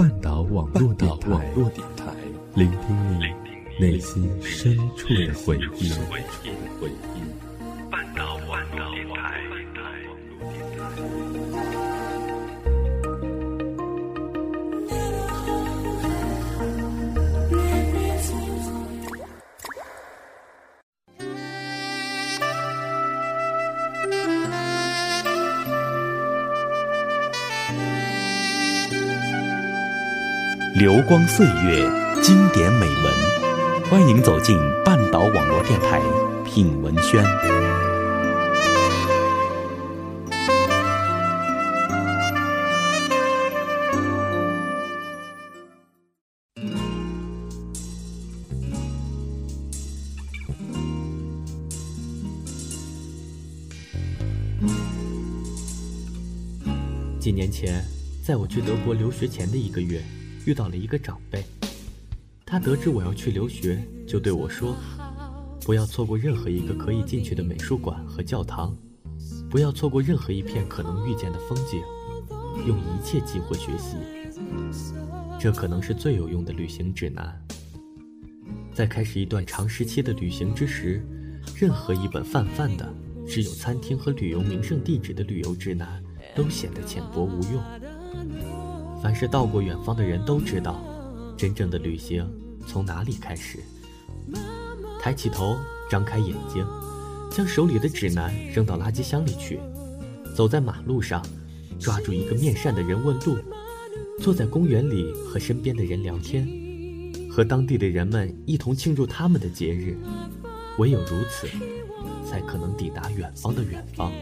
半岛网络电台，聆听你内心深处的回忆。流光岁月，经典美文，欢迎走进半岛网络电台，品文轩。几年前，在我去德国留学前的一个月。遇到了一个长辈，他得知我要去留学，就对我说：“不要错过任何一个可以进去的美术馆和教堂，不要错过任何一片可能遇见的风景，用一切机会学习。这可能是最有用的旅行指南。在开始一段长时期的旅行之时，任何一本泛泛的只有餐厅和旅游名胜地址的旅游指南，都显得浅薄无用。”凡是到过远方的人都知道，真正的旅行从哪里开始。抬起头，张开眼睛，将手里的指南扔到垃圾箱里去。走在马路上，抓住一个面善的人问路。坐在公园里和身边的人聊天，和当地的人们一同庆祝他们的节日。唯有如此，才可能抵达远方的远方。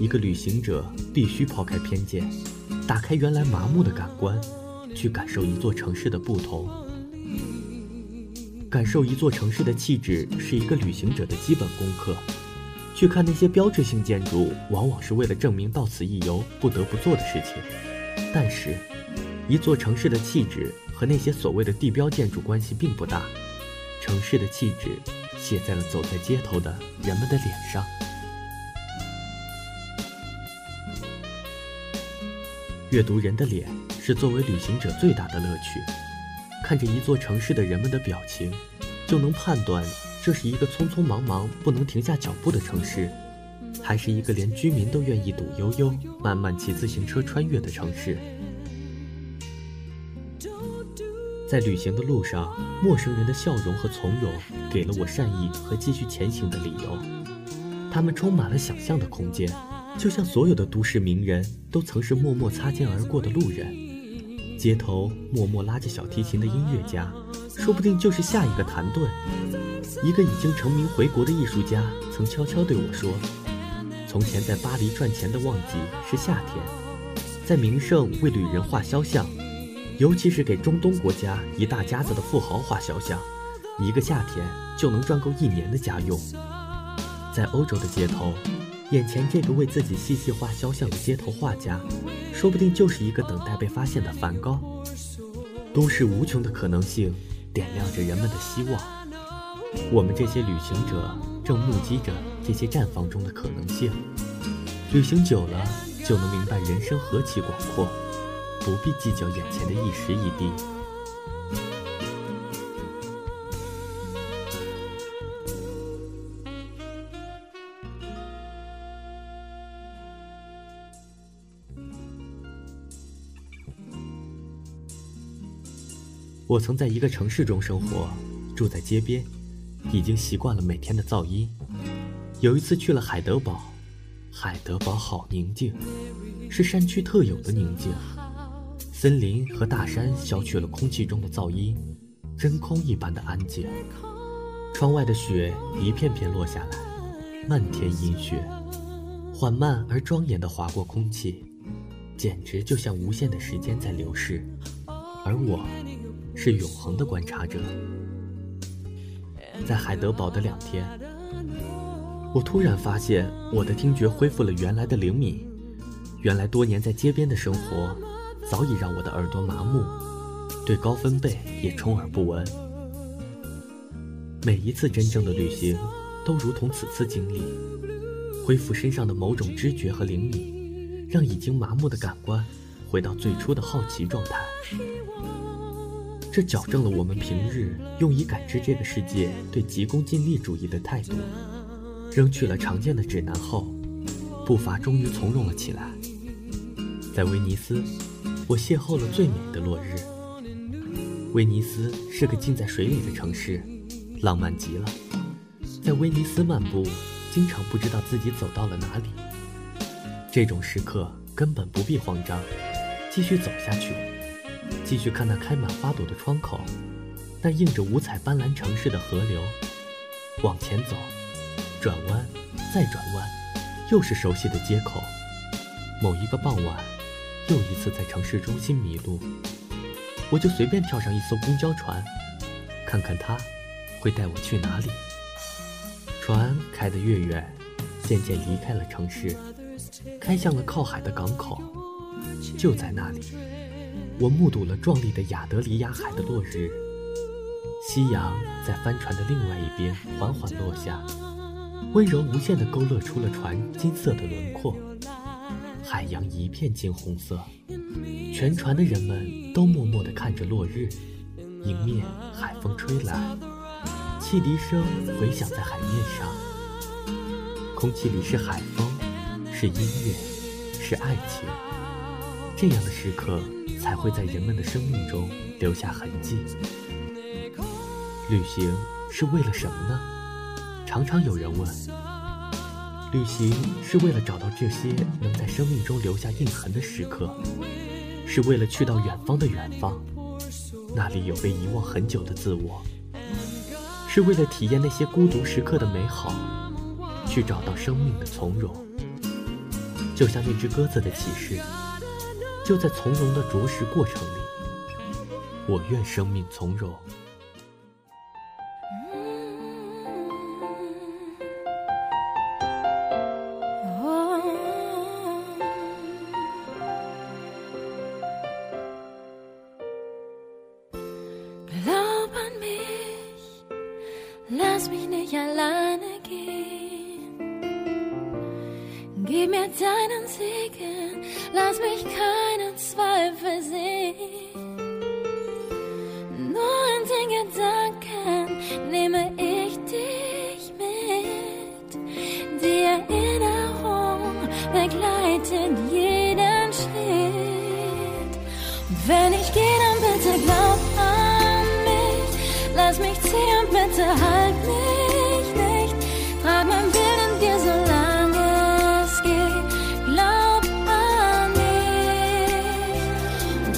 一个旅行者必须抛开偏见，打开原来麻木的感官，去感受一座城市的不同。感受一座城市的气质是一个旅行者的基本功课。去看那些标志性建筑，往往是为了证明到此一游不得不做的事情。但是，一座城市的气质和那些所谓的地标建筑关系并不大。城市的气质写在了走在街头的人们的脸上。阅读人的脸是作为旅行者最大的乐趣。看着一座城市的人们的表情，就能判断这是一个匆匆忙忙不能停下脚步的城市，还是一个连居民都愿意堵悠悠、慢慢骑自行车穿越的城市。在旅行的路上，陌生人的笑容和从容给了我善意和继续前行的理由。他们充满了想象的空间。就像所有的都市名人都曾是默默擦肩而过的路人，街头默默拉着小提琴的音乐家，说不定就是下一个谭盾。一个已经成名回国的艺术家曾悄悄对我说：“从前在巴黎赚钱的旺季是夏天，在名胜为旅人画肖像，尤其是给中东国家一大家子的富豪画肖像，一个夏天就能赚够一年的家用。在欧洲的街头。”眼前这个为自己细细画肖像的街头画家，说不定就是一个等待被发现的梵高。都市无穷的可能性，点亮着人们的希望。我们这些旅行者正目击着这些绽放中的可能性。旅行久了，就能明白人生何其广阔，不必计较眼前的一时一地。我曾在一个城市中生活，住在街边，已经习惯了每天的噪音。有一次去了海德堡，海德堡好宁静，是山区特有的宁静。森林和大山消去了空气中的噪音，真空一般的安静。窗外的雪一片片落下来，漫天阴雪，缓慢而庄严地划过空气，简直就像无限的时间在流逝。而我。是永恒的观察者。在海德堡的两天，我突然发现我的听觉恢复了原来的灵敏。原来多年在街边的生活，早已让我的耳朵麻木，对高分贝也充耳不闻。每一次真正的旅行，都如同此次经历，恢复身上的某种知觉和灵敏，让已经麻木的感官回到最初的好奇状态。这矫正了我们平日用以感知这个世界对急功近利主义的态度。扔去了常见的指南后，步伐终于从容了起来。在威尼斯，我邂逅了最美的落日。威尼斯是个浸在水里的城市，浪漫极了。在威尼斯漫步，经常不知道自己走到了哪里。这种时刻根本不必慌张，继续走下去，继续看那开满花朵的窗口，那映着五彩斑斓城市的河流，往前走。转弯，再转弯，又是熟悉的街口。某一个傍晚，又一次在城市中心迷路，我就随便跳上一艘公交船，看看它会带我去哪里。船开得越远，渐渐离开了城市，开向了靠海的港口。就在那里，我目睹了壮丽的亚得里亚海的落日。夕阳在帆船的另外一边缓缓落下。温柔无限地勾勒出了船金色的轮廓，海洋一片金红色，全船的人们都默默地看着落日，迎面海风吹来，汽笛声回响在海面上，空气里是海风，是音乐，是爱情，这样的时刻才会在人们的生命中留下痕迹。旅行是为了什么呢？常常有人问：旅行是为了找到这些能在生命中留下印痕的时刻，是为了去到远方的远方，那里有被遗忘很久的自我，是为了体验那些孤独时刻的美好，去找到生命的从容。就像那只鸽子的启示，就在从容的啄食过程里，我愿生命从容。lass mich nicht alleine gehen. Gib mir deinen Segen, lass mich keinen Zweifel sehen. Nur in den Gedanken nehme ich dich mit. Die Erinnerung begleitet jeden Schritt. Wenn ich gehe, dann bitte glaub an mich, lass mich ziehen, bitte halt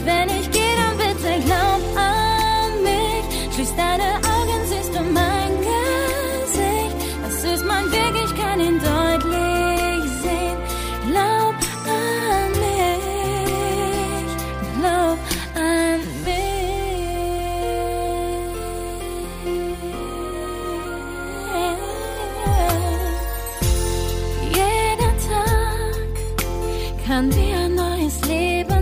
wenn ich gehe, dann bitte glaub an mich. Schließ deine Augen, siehst du mein Gesicht. Das ist mein Weg, ich kann ihn deutlich sehen. Glaub an mich. Glaub an mich. Jeder Tag kann wie ein neues Leben